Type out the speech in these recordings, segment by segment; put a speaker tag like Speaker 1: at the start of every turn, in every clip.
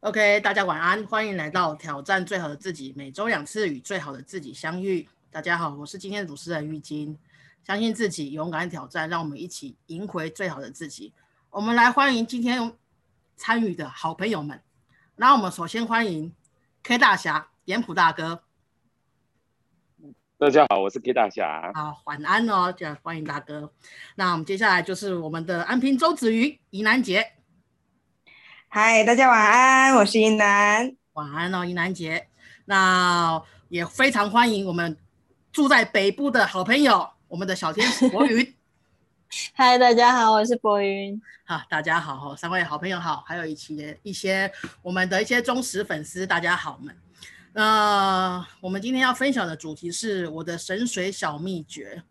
Speaker 1: OK，大家晚安，欢迎来到挑战最好的自己，每周两次与最好的自己相遇。大家好，我是今天的主持人玉金，相信自己，勇敢挑战，让我们一起赢回最好的自己。我们来欢迎今天参与的好朋友们。那我们首先欢迎 K 大侠、严普大哥。
Speaker 2: 大家好，我是 K 大侠。
Speaker 1: 好，晚安哦，这样欢迎大哥。那我们接下来就是我们的安平周子瑜、宜南杰。
Speaker 3: 嗨，大家晚安，我是英南。
Speaker 1: 晚安哦，英南姐。那也非常欢迎我们住在北部的好朋友，我们的小天使博云。
Speaker 4: 嗨，大家好，我是博云。
Speaker 1: 好，大家好，三位好朋友好，还有一些一些我们的一些忠实粉丝，大家好们。那我们今天要分享的主题是我的神水小秘诀。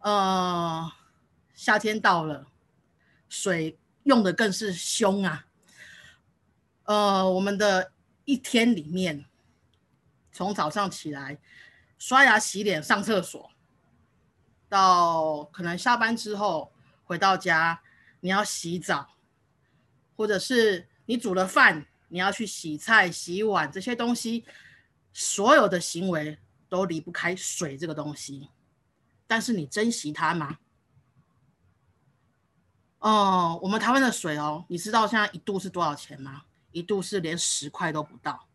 Speaker 1: 呃，夏天到了，水用的更是凶啊。呃，我们的一天里面，从早上起来刷牙、洗脸、上厕所，到可能下班之后回到家，你要洗澡，或者是你煮了饭，你要去洗菜、洗碗这些东西，所有的行为都离不开水这个东西。但是你珍惜它吗？哦，我们台湾的水哦，你知道现在一度是多少钱吗？一度是连十块都不到，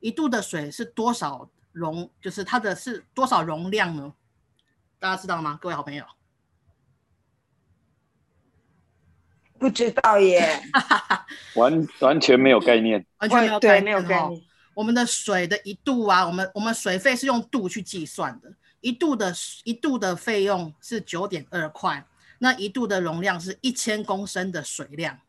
Speaker 1: 一度的水是多少容？就是它的是多少容量呢？大家知道吗？各位好朋友，
Speaker 3: 不知道耶，
Speaker 2: 完完全没有概念，
Speaker 1: 完全没有概念，
Speaker 3: 没有概念。
Speaker 1: 我们的水的一度啊，我们我们水费是用度去计算的，一度的一度的费用是九点二块，那一度的容量是一千公升的水量。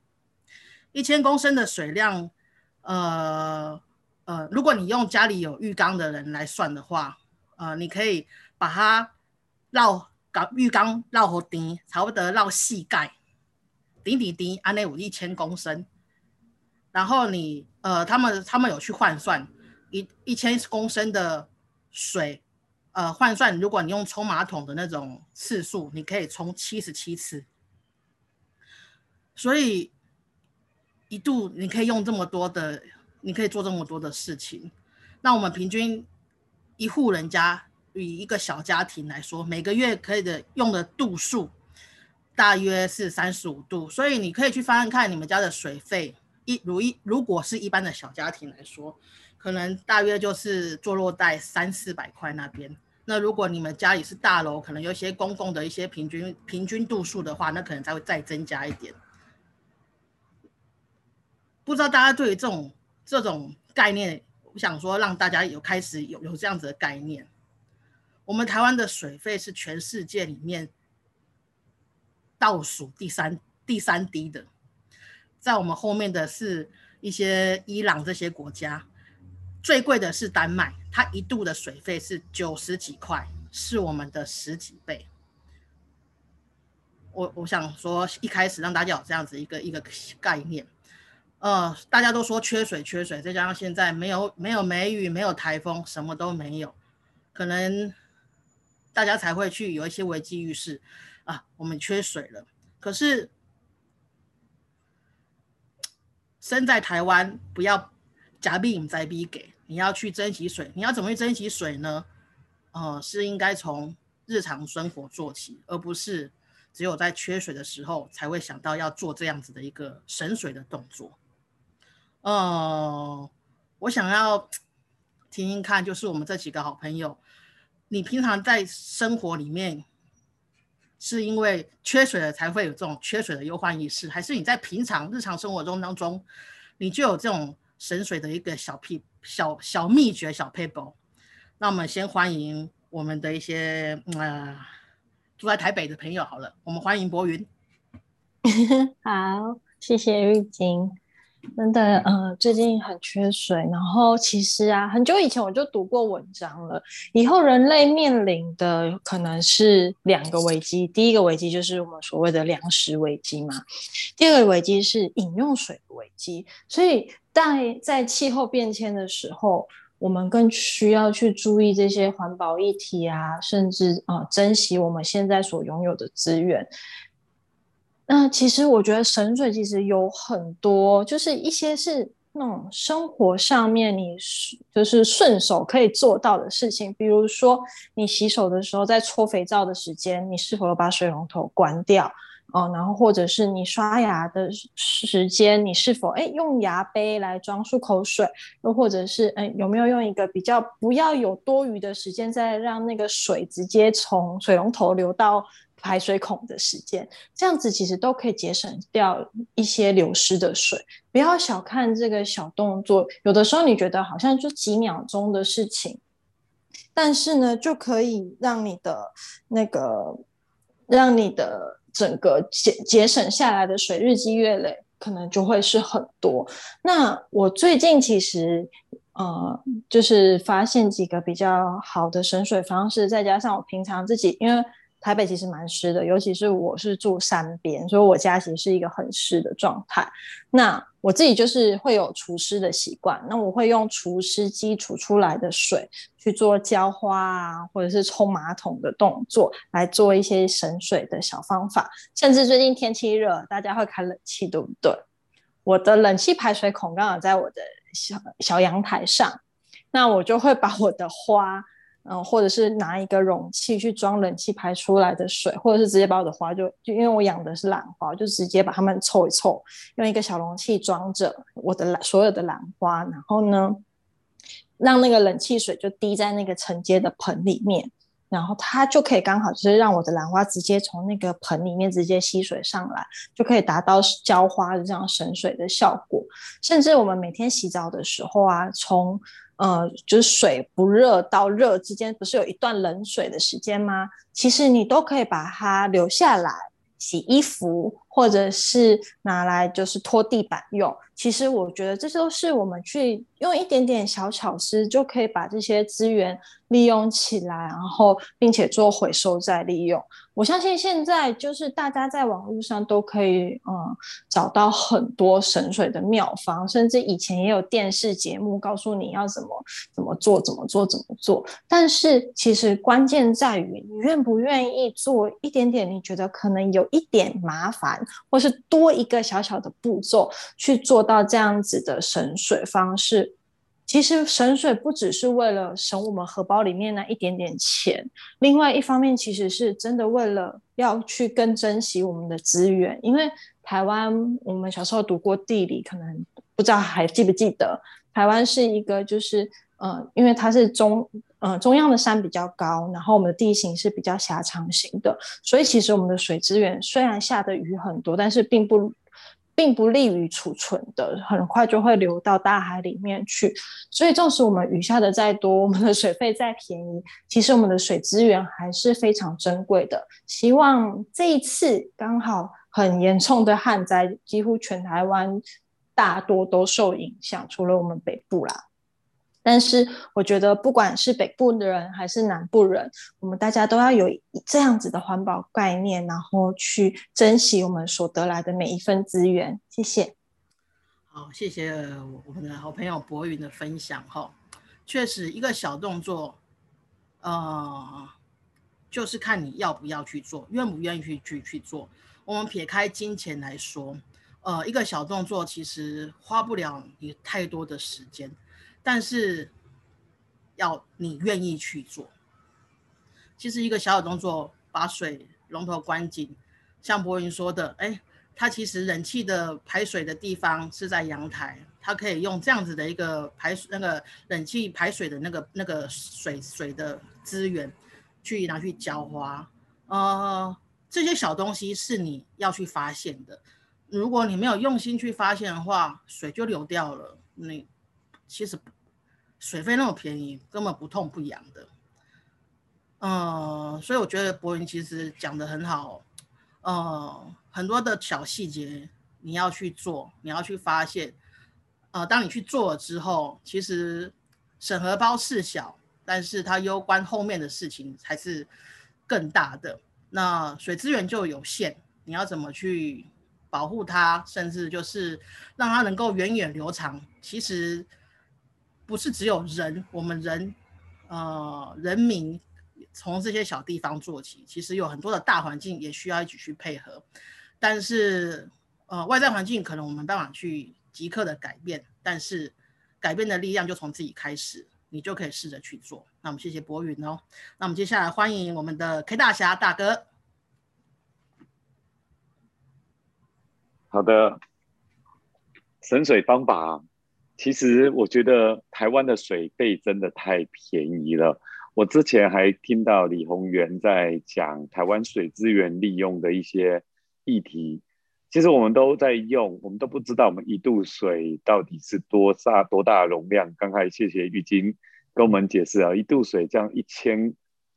Speaker 1: 一千公升的水量，呃呃，如果你用家里有浴缸的人来算的话，呃，你可以把它绕搞浴缸绕好滴，差不多绕膝盖，顶顶顶，安内有一千公升。然后你呃，他们他们有去换算一一千公升的水，呃，换算如果你用冲马桶的那种次数，你可以冲七十七次，所以。一度你可以用这么多的，你可以做这么多的事情。那我们平均一户人家以一个小家庭来说，每个月可以的用的度数大约是三十五度。所以你可以去翻看你们家的水费，一如一如果是一般的小家庭来说，可能大约就是坐落在三四百块那边。那如果你们家里是大楼，可能有一些公共的一些平均平均度数的话，那可能才会再增加一点。不知道大家对于这种这种概念，我想说让大家有开始有有这样子的概念。我们台湾的水费是全世界里面倒数第三第三低的，在我们后面的是一些伊朗这些国家，最贵的是丹麦，它一度的水费是九十几块，是我们的十几倍。我我想说一开始让大家有这样子一个一个概念。呃，大家都说缺水，缺水，再加上现在没有没有梅雨，没有台风，什么都没有，可能大家才会去有一些危机意识啊，我们缺水了。可是身在台湾，不要假币引灾逼给，你要去珍惜水，你要怎么去珍惜水呢？呃，是应该从日常生活做起，而不是只有在缺水的时候才会想到要做这样子的一个省水的动作。哦，我想要听听看，就是我们这几个好朋友，你平常在生活里面是因为缺水了才会有这种缺水的忧患意识，还是你在平常日常生活中当中，你就有这种省水的一个小屁小小秘诀小 paper？那我们先欢迎我们的一些呃住在台北的朋友好了，我们欢迎博云。
Speaker 4: 好，谢谢玉晶。真的，呃，最近很缺水。然后其实啊，很久以前我就读过文章了。以后人类面临的可能是两个危机，第一个危机就是我们所谓的粮食危机嘛，第二个危机是饮用水危机。所以在在气候变迁的时候，我们更需要去注意这些环保议题啊，甚至啊，珍惜我们现在所拥有的资源。那其实我觉得省水其实有很多，就是一些是那种生活上面你就是顺手可以做到的事情，比如说你洗手的时候，在搓肥皂的时间，你是否把水龙头关掉？哦，然后或者是你刷牙的时间，你是否哎用牙杯来装漱口水？又或者是哎有没有用一个比较不要有多余的时间，再让那个水直接从水龙头流到排水孔的时间？这样子其实都可以节省掉一些流失的水。不要小看这个小动作，有的时候你觉得好像就几秒钟的事情，但是呢就可以让你的那个让你的。整个节节省下来的水，日积月累，可能就会是很多。那我最近其实，呃，就是发现几个比较好的省水方式，再加上我平常自己，因为。台北其实蛮湿的，尤其是我是住山边，所以我家其实是一个很湿的状态。那我自己就是会有除湿的习惯，那我会用除湿机除出来的水去做浇花啊，或者是冲马桶的动作，来做一些省水的小方法。甚至最近天气热，大家会开冷气，对不对？我的冷气排水孔刚好在我的小小阳台上，那我就会把我的花。嗯，或者是拿一个容器去装冷气排出来的水，或者是直接把我的花就就因为我养的是兰花，就直接把它们凑一凑，用一个小容器装着我的兰所有的兰花，然后呢，让那个冷气水就滴在那个承接的盆里面，然后它就可以刚好就是让我的兰花直接从那个盆里面直接吸水上来，就可以达到浇花的这样省水的效果。甚至我们每天洗澡的时候啊，从呃，就是水不热到热之间，不是有一段冷水的时间吗？其实你都可以把它留下来洗衣服，或者是拿来就是拖地板用。其实我觉得这都是我们去用一点点小巧思，就可以把这些资源利用起来，然后并且做回收再利用。我相信现在就是大家在网络上都可以嗯找到很多省水的妙方，甚至以前也有电视节目告诉你要怎么怎么做怎么做怎么做。但是其实关键在于你愿不愿意做一点点，你觉得可能有一点麻烦，或是多一个小小的步骤去做。到这样子的省水方式，其实省水不只是为了省我们荷包里面那一点点钱，另外一方面其实是真的为了要去更珍惜我们的资源。因为台湾，我们小时候读过地理，可能不知道还记不记得，台湾是一个就是呃，因为它是中呃中央的山比较高，然后我们的地形是比较狭长型的，所以其实我们的水资源虽然下的雨很多，但是并不。并不利于储存的，很快就会流到大海里面去。所以，纵使我们雨下的再多，我们的水费再便宜，其实我们的水资源还是非常珍贵的。希望这一次刚好很严重的旱灾，几乎全台湾大多都受影响，除了我们北部啦。但是我觉得，不管是北部的人还是南部人，我们大家都要有这样子的环保概念，然后去珍惜我们所得来的每一份资源。谢谢。
Speaker 1: 好，谢谢我们的好朋友博云的分享。哈，确实一个小动作，呃，就是看你要不要去做，愿不愿意去去去做。我们撇开金钱来说，呃，一个小动作其实花不了你太多的时间。但是要你愿意去做，其实一个小小动作，把水龙头关紧，像博云说的，哎，他其实冷气的排水的地方是在阳台，他可以用这样子的一个排那个冷气排水的那个那个水水的资源去拿去浇花，呃，这些小东西是你要去发现的，如果你没有用心去发现的话，水就流掉了，你其实。水费那么便宜，根本不痛不痒的，嗯，所以我觉得博云其实讲的很好，呃，很多的小细节你要去做，你要去发现，呃，当你去做了之后，其实审核包是小，但是它攸关后面的事情才是更大的。那水资源就有限，你要怎么去保护它，甚至就是让它能够源远流长，其实。不是只有人，我们人，呃，人民从这些小地方做起，其实有很多的大环境也需要一起去配合。但是，呃，外在环境可能我们没办法去即刻的改变，但是改变的力量就从自己开始，你就可以试着去做。那我们谢谢博云哦。那我们接下来欢迎我们的 K 大侠大哥。
Speaker 2: 好的，省水方法，其实我觉得台湾的水费真的太便宜了。我之前还听到李宏源在讲台湾水资源利用的一些议题，其实我们都在用，我们都不知道我们一度水到底是多大多大容量。刚才谢谢玉晶跟我们解释啊，一度水这样一千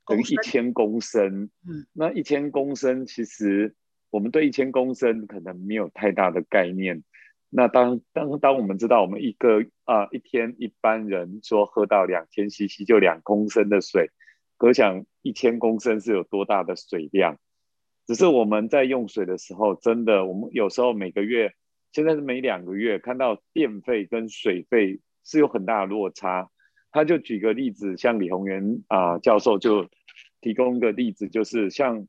Speaker 2: 等于一千公升，嗯，那一千公升其实。我们对一千公升可能没有太大的概念。那当当当我们知道我们一个啊一天一般人说喝到两千 CC 就两公升的水，可想一千公升是有多大的水量。只是我们在用水的时候，真的我们有时候每个月，现在是每两个月看到电费跟水费是有很大的落差。他就举个例子，像李宏源啊教授就提供一个例子，就是像。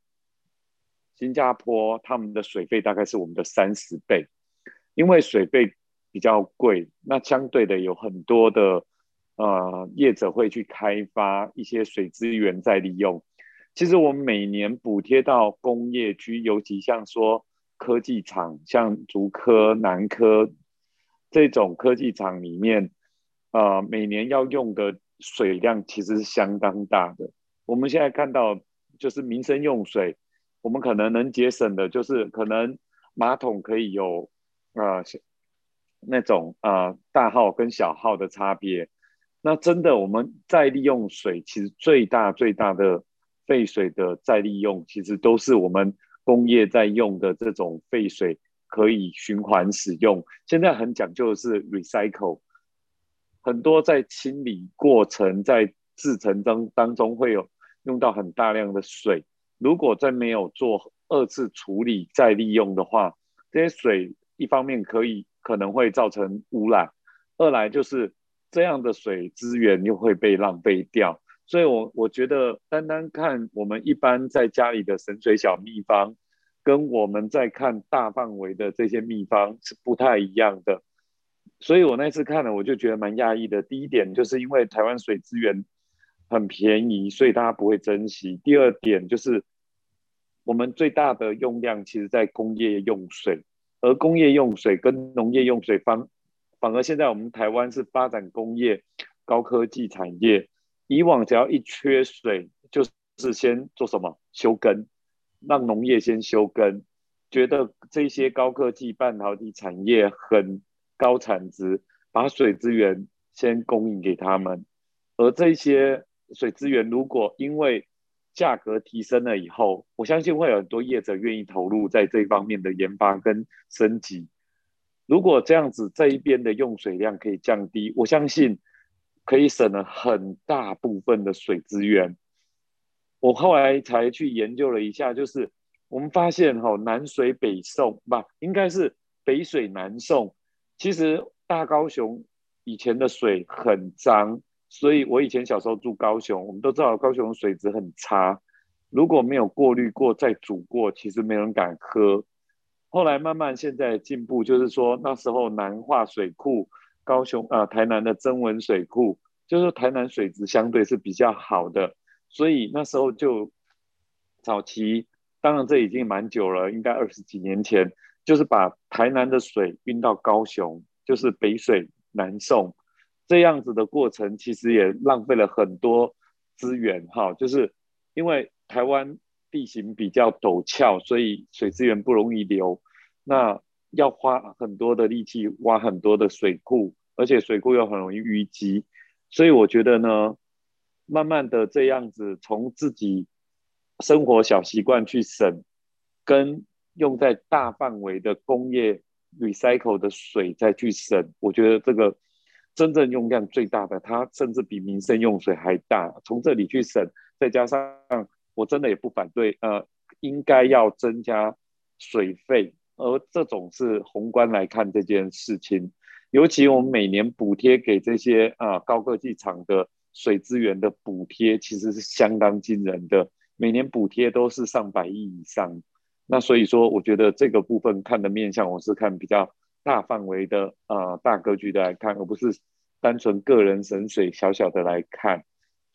Speaker 2: 新加坡他们的水费大概是我们的三十倍，因为水费比较贵，那相对的有很多的呃业者会去开发一些水资源再利用。其实我们每年补贴到工业区，尤其像说科技厂，像竹科、南科这种科技厂里面，呃，每年要用的水量其实是相当大的。我们现在看到就是民生用水。我们可能能节省的，就是可能马桶可以有啊那种啊大号跟小号的差别。那真的我们再利用水，其实最大最大的废水的再利用，其实都是我们工业在用的这种废水可以循环使用。现在很讲究的是 recycle，很多在清理过程在制成当当中会有用到很大量的水。如果在没有做二次处理再利用的话，这些水一方面可以可能会造成污染，二来就是这样的水资源又会被浪费掉。所以，我我觉得单单看我们一般在家里的省水小秘方，跟我们在看大范围的这些秘方是不太一样的。所以我那次看了，我就觉得蛮讶异的。第一点就是因为台湾水资源。很便宜，所以大家不会珍惜。第二点就是，我们最大的用量其实在工业用水，而工业用水跟农业用水反反而现在我们台湾是发展工业高科技产业。以往只要一缺水，就是先做什么修根，让农业先修根，觉得这些高科技半导体产业很高产值，把水资源先供应给他们，而这些。水资源如果因为价格提升了以后，我相信会有很多业者愿意投入在这方面的研发跟升级。如果这样子这一边的用水量可以降低，我相信可以省了很大部分的水资源。我后来才去研究了一下，就是我们发现哈南水北送不应该是北水南送。其实大高雄以前的水很脏。所以，我以前小时候住高雄，我们都知道高雄水质很差。如果没有过滤过再煮过，其实没人敢喝。后来慢慢现在进步，就是说那时候南化水库、高雄啊台南的增文水库，就是台南水质相对是比较好的。所以那时候就早期，当然这已经蛮久了，应该二十几年前，就是把台南的水运到高雄，就是北水南送。这样子的过程其实也浪费了很多资源哈，就是因为台湾地形比较陡峭，所以水资源不容易流，那要花很多的力气挖很多的水库，而且水库又很容易淤积，所以我觉得呢，慢慢的这样子从自己生活小习惯去省，跟用在大范围的工业 recycle 的水再去省，我觉得这个。真正用量最大的，它甚至比民生用水还大。从这里去省，再加上我真的也不反对，呃，应该要增加水费。而这种是宏观来看这件事情，尤其我们每年补贴给这些啊高科技厂的水资源的补贴，其实是相当惊人的，每年补贴都是上百亿以上。那所以说，我觉得这个部分看的面向，我是看比较。大范围的呃大格局的来看，而不是单纯个人神水小小的来看。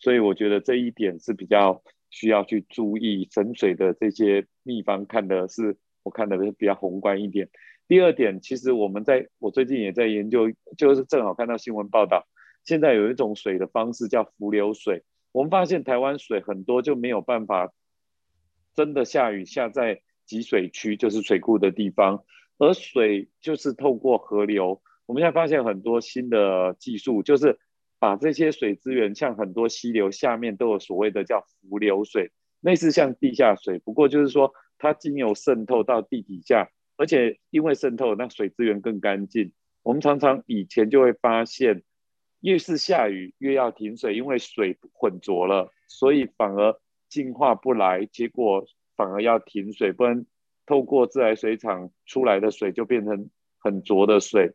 Speaker 2: 所以我觉得这一点是比较需要去注意神水的这些秘方，看的是我看的是比较宏观一点。第二点，其实我们在我最近也在研究，就是正好看到新闻报道，现在有一种水的方式叫浮流水。我们发现台湾水很多就没有办法真的下雨下在集水区，就是水库的地方，而水就是透过河流。我们现在发现很多新的技术，就是把这些水资源，像很多溪流下面都有所谓的叫浮流水，类似像地下水，不过就是说它经由渗透到地底下。而且因为渗透，那水资源更干净。我们常常以前就会发现，越是下雨越要停水，因为水混浊了，所以反而净化不来，结果反而要停水，不然透过自来水厂出来的水就变成很浊的水，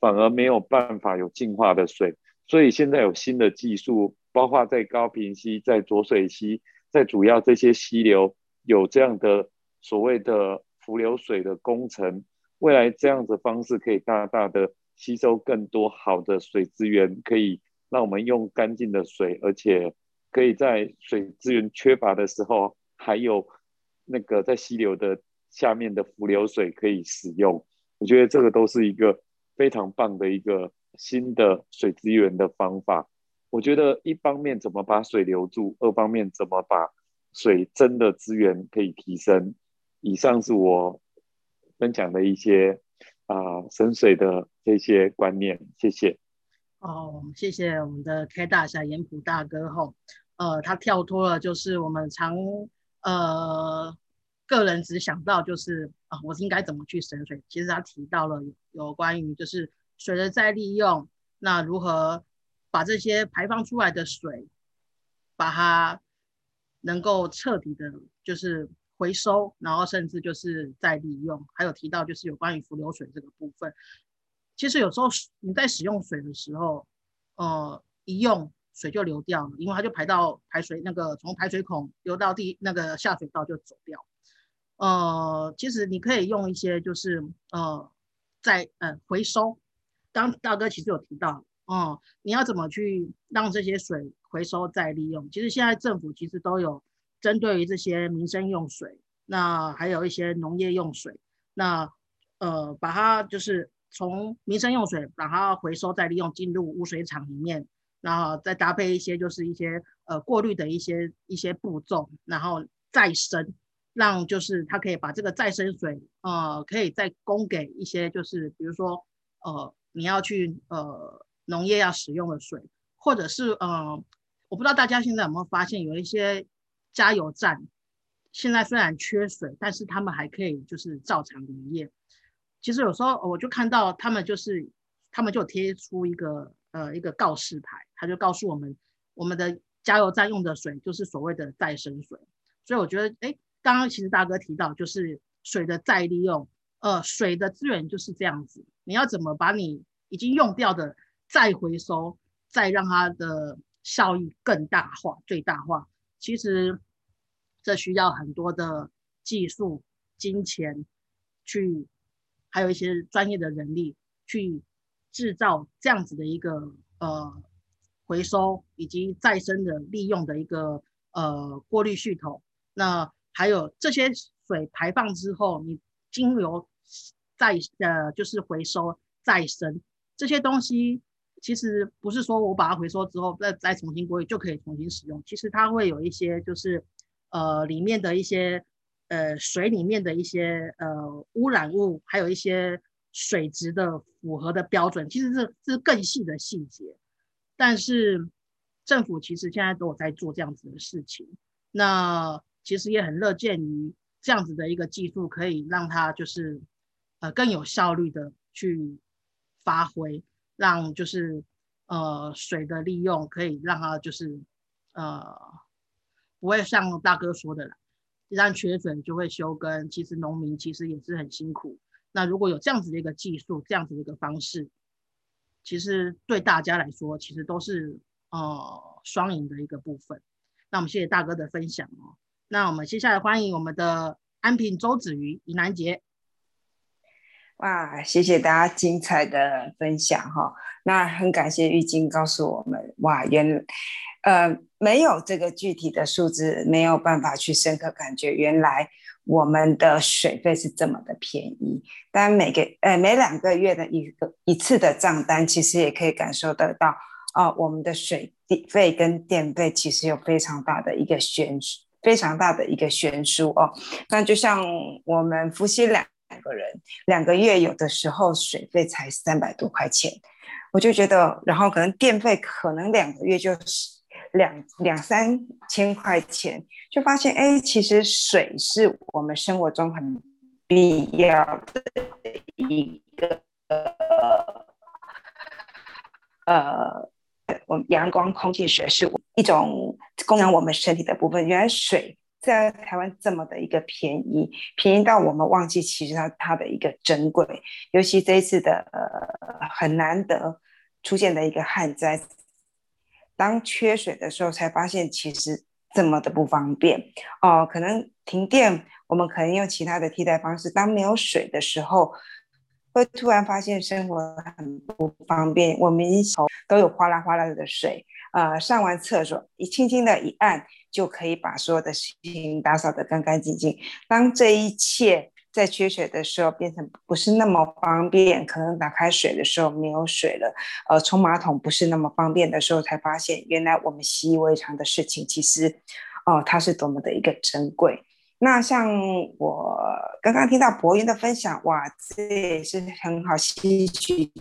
Speaker 2: 反而没有办法有净化的水。所以现在有新的技术，包括在高平溪、在浊水溪、在主要这些溪流有这样的所谓的。浮流水的工程，未来这样子方式可以大大的吸收更多好的水资源，可以让我们用干净的水，而且可以在水资源缺乏的时候，还有那个在溪流的下面的浮流水可以使用。我觉得这个都是一个非常棒的一个新的水资源的方法。我觉得一方面怎么把水留住，二方面怎么把水真的资源可以提升。以上是我分享的一些啊深水的这些观念，谢谢。
Speaker 1: 哦，谢谢我们的 K 大侠盐普大哥吼，呃，他跳脱了就是我们常呃个人只想到就是啊，我应该怎么去省水？其实他提到了有关于就是水的再利用，那如何把这些排放出来的水，把它能够彻底的，就是。回收，然后甚至就是再利用，还有提到就是有关于浮流水这个部分。其实有时候你在使用水的时候，呃，一用水就流掉了，因为它就排到排水那个从排水孔流到地那个下水道就走掉。呃，其实你可以用一些就是呃在呃回收。刚大哥其实有提到，哦，你要怎么去让这些水回收再利用？其实现在政府其实都有。针对于这些民生用水，那还有一些农业用水，那呃，把它就是从民生用水把它回收再利用进入污水厂里面，然后再搭配一些就是一些呃过滤的一些一些步骤，然后再生，让就是它可以把这个再生水呃可以再供给一些就是比如说呃你要去呃农业要使用的水，或者是呃我不知道大家现在有没有发现有一些。加油站现在虽然缺水，但是他们还可以就是照常营业。其实有时候我就看到他们就是他们就贴出一个呃一个告示牌，他就告诉我们我们的加油站用的水就是所谓的再生水。所以我觉得，哎，刚刚其实大哥提到就是水的再利用，呃，水的资源就是这样子，你要怎么把你已经用掉的再回收，再让它的效益更大化、最大化，其实。这需要很多的技术、金钱，去还有一些专业的人力去制造这样子的一个呃回收以及再生的利用的一个呃过滤系统。那还有这些水排放之后，你经由再呃就是回收再生这些东西，其实不是说我把它回收之后再再重新过滤就可以重新使用，其实它会有一些就是。呃，里面的一些呃水里面的一些呃污染物，还有一些水质的符合的标准，其实是是更细的细节。但是政府其实现在都有在做这样子的事情，那其实也很乐见于这样子的一个技术，可以让它就是呃更有效率的去发挥，让就是呃水的利用可以让它就是呃。不会像大哥说的啦，一旦缺水就会休耕。其实农民其实也是很辛苦。那如果有这样子的一个技术，这样子的一个方式，其实对大家来说，其实都是呃双赢的一个部分。那我们谢谢大哥的分享哦。那我们接下来欢迎我们的安平周子瑜、尹南杰。
Speaker 3: 哇，谢谢大家精彩的分享哈。那很感谢玉晶告诉我们，哇，原呃没有这个具体的数字，没有办法去深刻感觉原来我们的水费是这么的便宜。但每个呃每两个月的一个一次的账单，其实也可以感受得到啊，我们的水电费跟电费其实有非常大的一个悬殊，非常大的一个悬殊哦。那就像我们夫妻俩。两个人两个月有的时候水费才三百多块钱，我就觉得，然后可能电费可能两个月就是两两三千块钱，就发现哎，其实水是我们生活中很必要的一个呃，我们阳光、空气、水是一种供养我们身体的部分。原来水。在台湾这么的一个便宜，便宜到我们忘记其实它它的一个珍贵，尤其这一次的呃很难得出现的一个旱灾，当缺水的时候才发现其实这么的不方便哦。可能停电，我们可能用其他的替代方式。当没有水的时候，会突然发现生活很不方便。我们一手都有哗啦哗啦的水，呃，上完厕所一轻轻的一按。就可以把所有的事情打扫得干干净净。当这一切在缺水的时候变成不是那么方便，可能打开水的时候没有水了，呃，冲马桶不是那么方便的时候，才发现原来我们习以为常的事情，其实哦，它是多么的一个珍贵。那像我刚刚听到博云的分享，哇，这也是很好吸取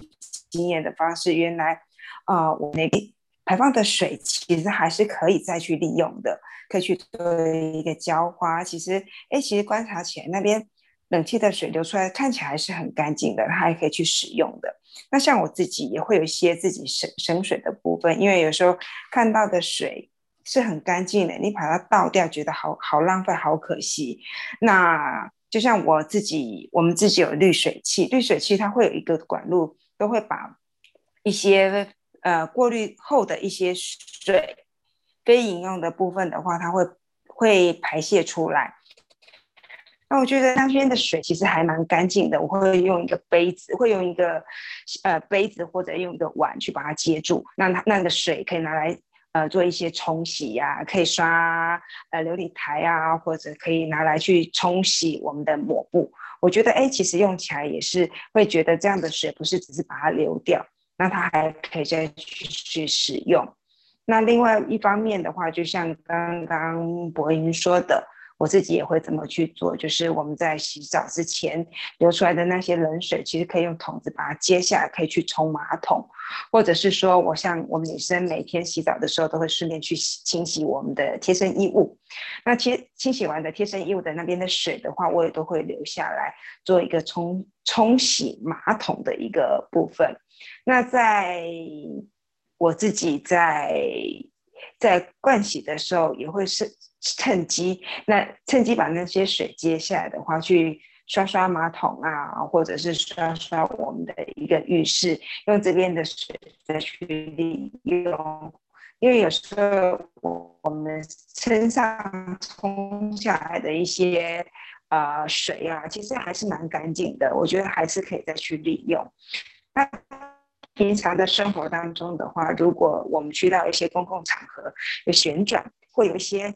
Speaker 3: 经验的方式。原来啊，我那边。排放的水其实还是可以再去利用的，可以去做一个浇花。其实，哎，其实观察起来，那边冷气的水流出来看起来是很干净的，它还可以去使用的。那像我自己也会有一些自己省省水的部分，因为有时候看到的水是很干净的，你把它倒掉，觉得好好浪费，好可惜。那就像我自己，我们自己有滤水器，滤水器它会有一个管路，都会把一些。呃，过滤后的一些水，非饮用的部分的话，它会会排泄出来。那我觉得那边的水其实还蛮干净的，我会用一个杯子，会用一个呃杯子或者用一个碗去把它接住，那它那个水可以拿来呃做一些冲洗呀，可以刷呃琉璃台啊，或者可以拿来去冲洗我们的抹布。我觉得哎，其实用起来也是会觉得这样的水不是只是把它流掉。那它还可以再继续使用。那另外一方面的话，就像刚刚博英说的，我自己也会这么去做，就是我们在洗澡之前流出来的那些冷水，其实可以用桶子把它接下来，可以去冲马桶，或者是说，我像我们女生每天洗澡的时候，都会顺便去清洗我们的贴身衣物。那清清洗完的贴身衣物的那边的水的话，我也都会留下来做一个冲冲洗马桶的一个部分。那在我自己在在盥洗的时候，也会是趁机，那趁机把那些水接下来的话，去刷刷马桶啊，或者是刷刷我们的一个浴室，用这边的水再去利用。因为有时候我我们身上冲下来的一些呃水啊，其实还是蛮干净的，我觉得还是可以再去利用。那平常的生活当中的话，如果我们去到一些公共场合，有旋转，会有一些，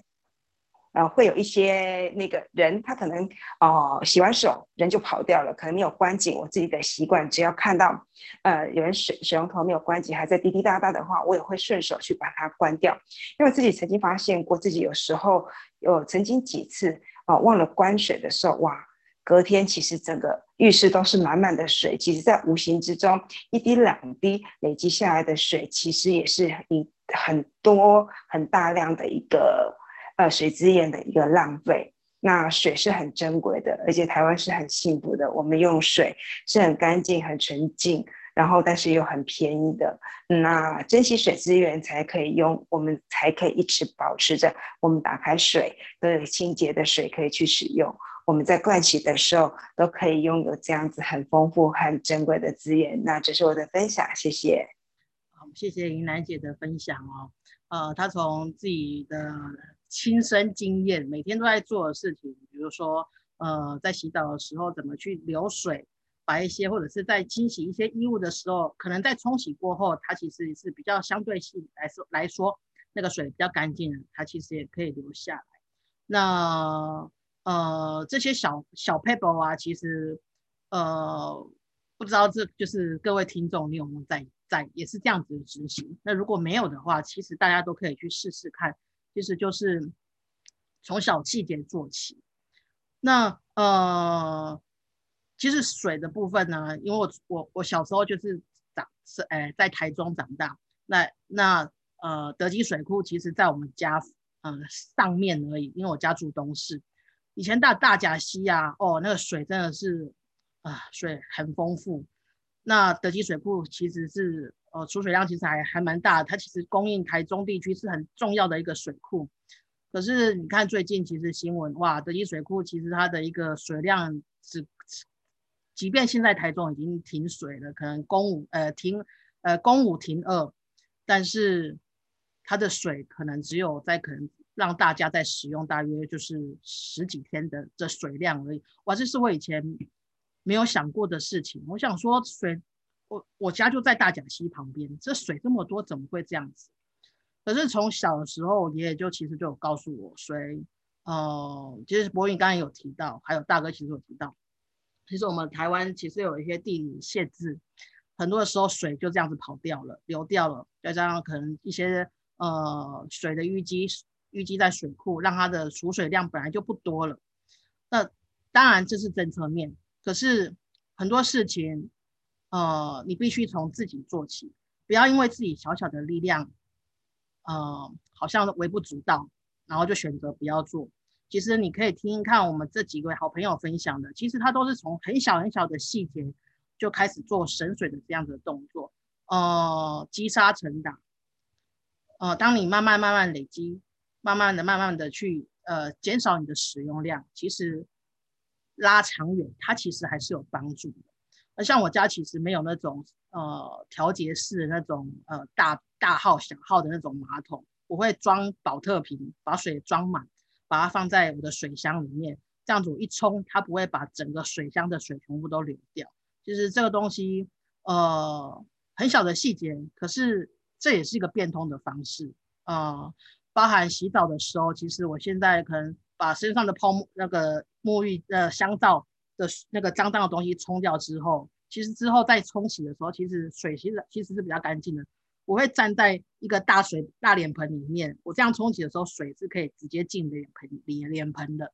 Speaker 3: 呃，会有一些那个人，他可能哦洗完手人就跑掉了，可能没有关紧。我自己的习惯，只要看到呃有人水水龙头没有关紧，还在滴滴答答的话，我也会顺手去把它关掉。因为自己曾经发现过，自己有时候有曾经几次啊忘了关水的时候，哇。隔天其实整个浴室都是满满的水，其实，在无形之中一滴两滴累积下来的水，其实也是一很多很大量的一个呃水资源的一个浪费。那水是很珍贵的，而且台湾是很幸福的，我们用水是很干净、很纯净，然后但是又很便宜的。那珍惜水资源才可以用，我们才可以一直保持着我们打开水都有清洁的水可以去使用。我们在盥洗的时候都可以拥有这样子很丰富、很珍贵的资源。那这是我的分享，谢谢。
Speaker 1: 好，谢谢云兰姐的分享哦。呃，她从自己的亲身经验，每天都在做的事情，比如说，呃，在洗澡的时候怎么去流水，把一些或者是在清洗一些衣物的时候，可能在冲洗过后，它其实是比较相对性来说来说，那个水比较干净，它其实也可以留下来。那呃这些小小 paper 啊，其实呃不知道这就是各位听众你有没有在在也是这样子执行？那如果没有的话，其实大家都可以去试试看，其实就是从小细节做起。那呃。其实水的部分呢，因为我我我小时候就是长是哎在台中长大，那那呃德基水库其实在我们家嗯上面而已，因为我家住东市，以前大大甲溪啊，哦那个水真的是啊水很丰富，那德基水库其实是呃储水量其实还还蛮大，它其实供应台中地区是很重要的一个水库，可是你看最近其实新闻哇德基水库其实它的一个水量只。即便现在台中已经停水了，可能公五呃停呃公五停二，但是它的水可能只有在可能让大家在使用大约就是十几天的这水量而已。哇，这是我以前没有想过的事情。我想说水，我我家就在大甲溪旁边，这水这么多，怎么会这样子？可是从小的时候，爷爷就其实就有告诉我，水呃，其实博云刚才有提到，还有大哥其实有提到。其实我们台湾其实有一些地理限制，很多的时候水就这样子跑掉了、流掉了，再加上可能一些呃水的淤积淤积在水库，让它的储水量本来就不多了。那当然这是政策面，可是很多事情呃你必须从自己做起，不要因为自己小小的力量，呃好像微不足道，然后就选择不要做。其实你可以听听看我们这几位好朋友分享的，其实他都是从很小很小的细节就开始做省水的这样的动作，呃，积沙成塔，呃，当你慢慢慢慢累积，慢慢的慢慢的去呃减少你的使用量，其实拉长远它其实还是有帮助的。那像我家其实没有那种呃调节式的那种呃大大号小号的那种马桶，我会装保特瓶把水装满。把它放在我的水箱里面，这样子我一冲，它不会把整个水箱的水全部都流掉。就是这个东西，呃，很小的细节，可是这也是一个变通的方式。呃，包含洗澡的时候，其实我现在可能把身上的泡沫那个沐浴呃香皂的那个脏脏的东西冲掉之后，其实之后再冲洗的时候，其实水其实其实是比较干净的。我会站在一个大水大脸盆里面，我这样冲洗的时候，水是可以直接进脸盆里脸盆的。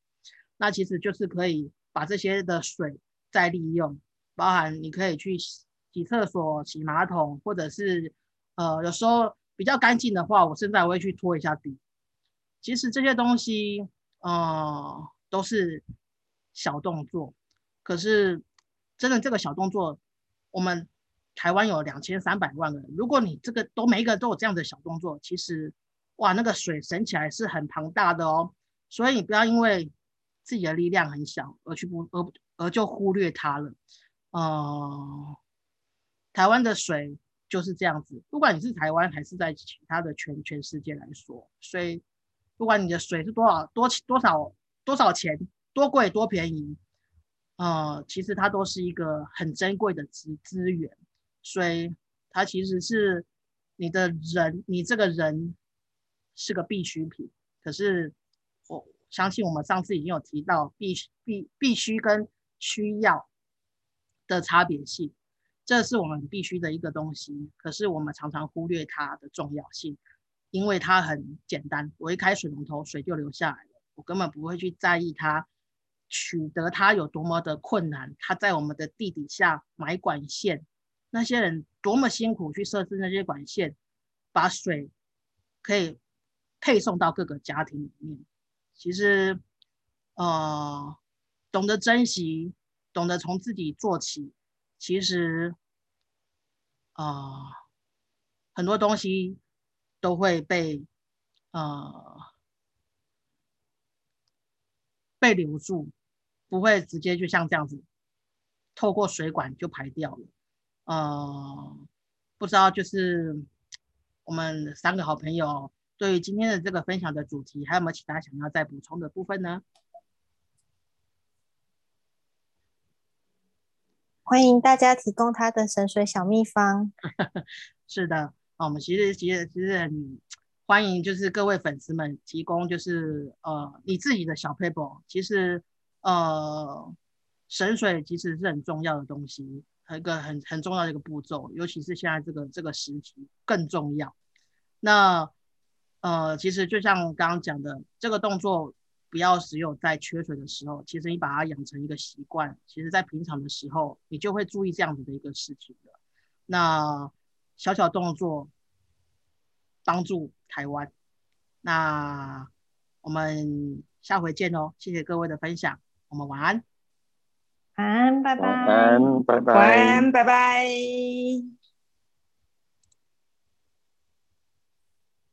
Speaker 1: 那其实就是可以把这些的水再利用，包含你可以去洗厕所、洗马桶，或者是呃有时候比较干净的话，我现在我会去拖一下地。其实这些东西呃都是小动作，可是真的这个小动作，我们。台湾有两千三百万人，如果你这个都每一个都有这样的小动作，其实哇，那个水省起来是很庞大的哦。所以你不要因为自己的力量很小而去不而而就忽略它了。呃，台湾的水就是这样子，不管你是台湾还是在其他的全全世界来说，所以不管你的水是多少多多少多少钱多贵多便宜，呃，其实它都是一个很珍贵的资资源。所以，它其实是你的人，你这个人是个必需品。可是我相信我们上次已经有提到必必必须跟需要的差别性，这是我们必须的一个东西。可是我们常常忽略它的重要性，因为它很简单，我一开水龙头，水就流下来了，我根本不会去在意它取得它有多么的困难。它在我们的地底下埋管线。那些人多么辛苦去设置那些管线，把水可以配送到各个家庭里面。其实，呃，懂得珍惜，懂得从自己做起，其实，啊，很多东西都会被呃被留住，不会直接就像这样子透过水管就排掉了。呃，不知道就是我们三个好朋友对于今天的这个分享的主题，还有没有其他想要再补充的部分呢？
Speaker 4: 欢迎大家提供他的神水小秘方。
Speaker 1: 是的，啊，我们其实其实其实很欢迎，就是各位粉丝们提供，就是呃你自己的小 paper。其实呃神水其实是很重要的东西，一个很很重要的一个步骤，尤其是现在这个这个时期更重要。那呃其实就像刚刚讲的，这个动作不要只有在缺水的时候，其实你把它养成一个习惯，其实在平常的时候你就会注意这样子的一个事情的。那小小动作帮助台湾，那我们下回见哦！谢谢各位的分享，我们晚安，
Speaker 4: 晚安，拜拜，
Speaker 2: 晚安，拜拜，
Speaker 3: 晚安，拜拜。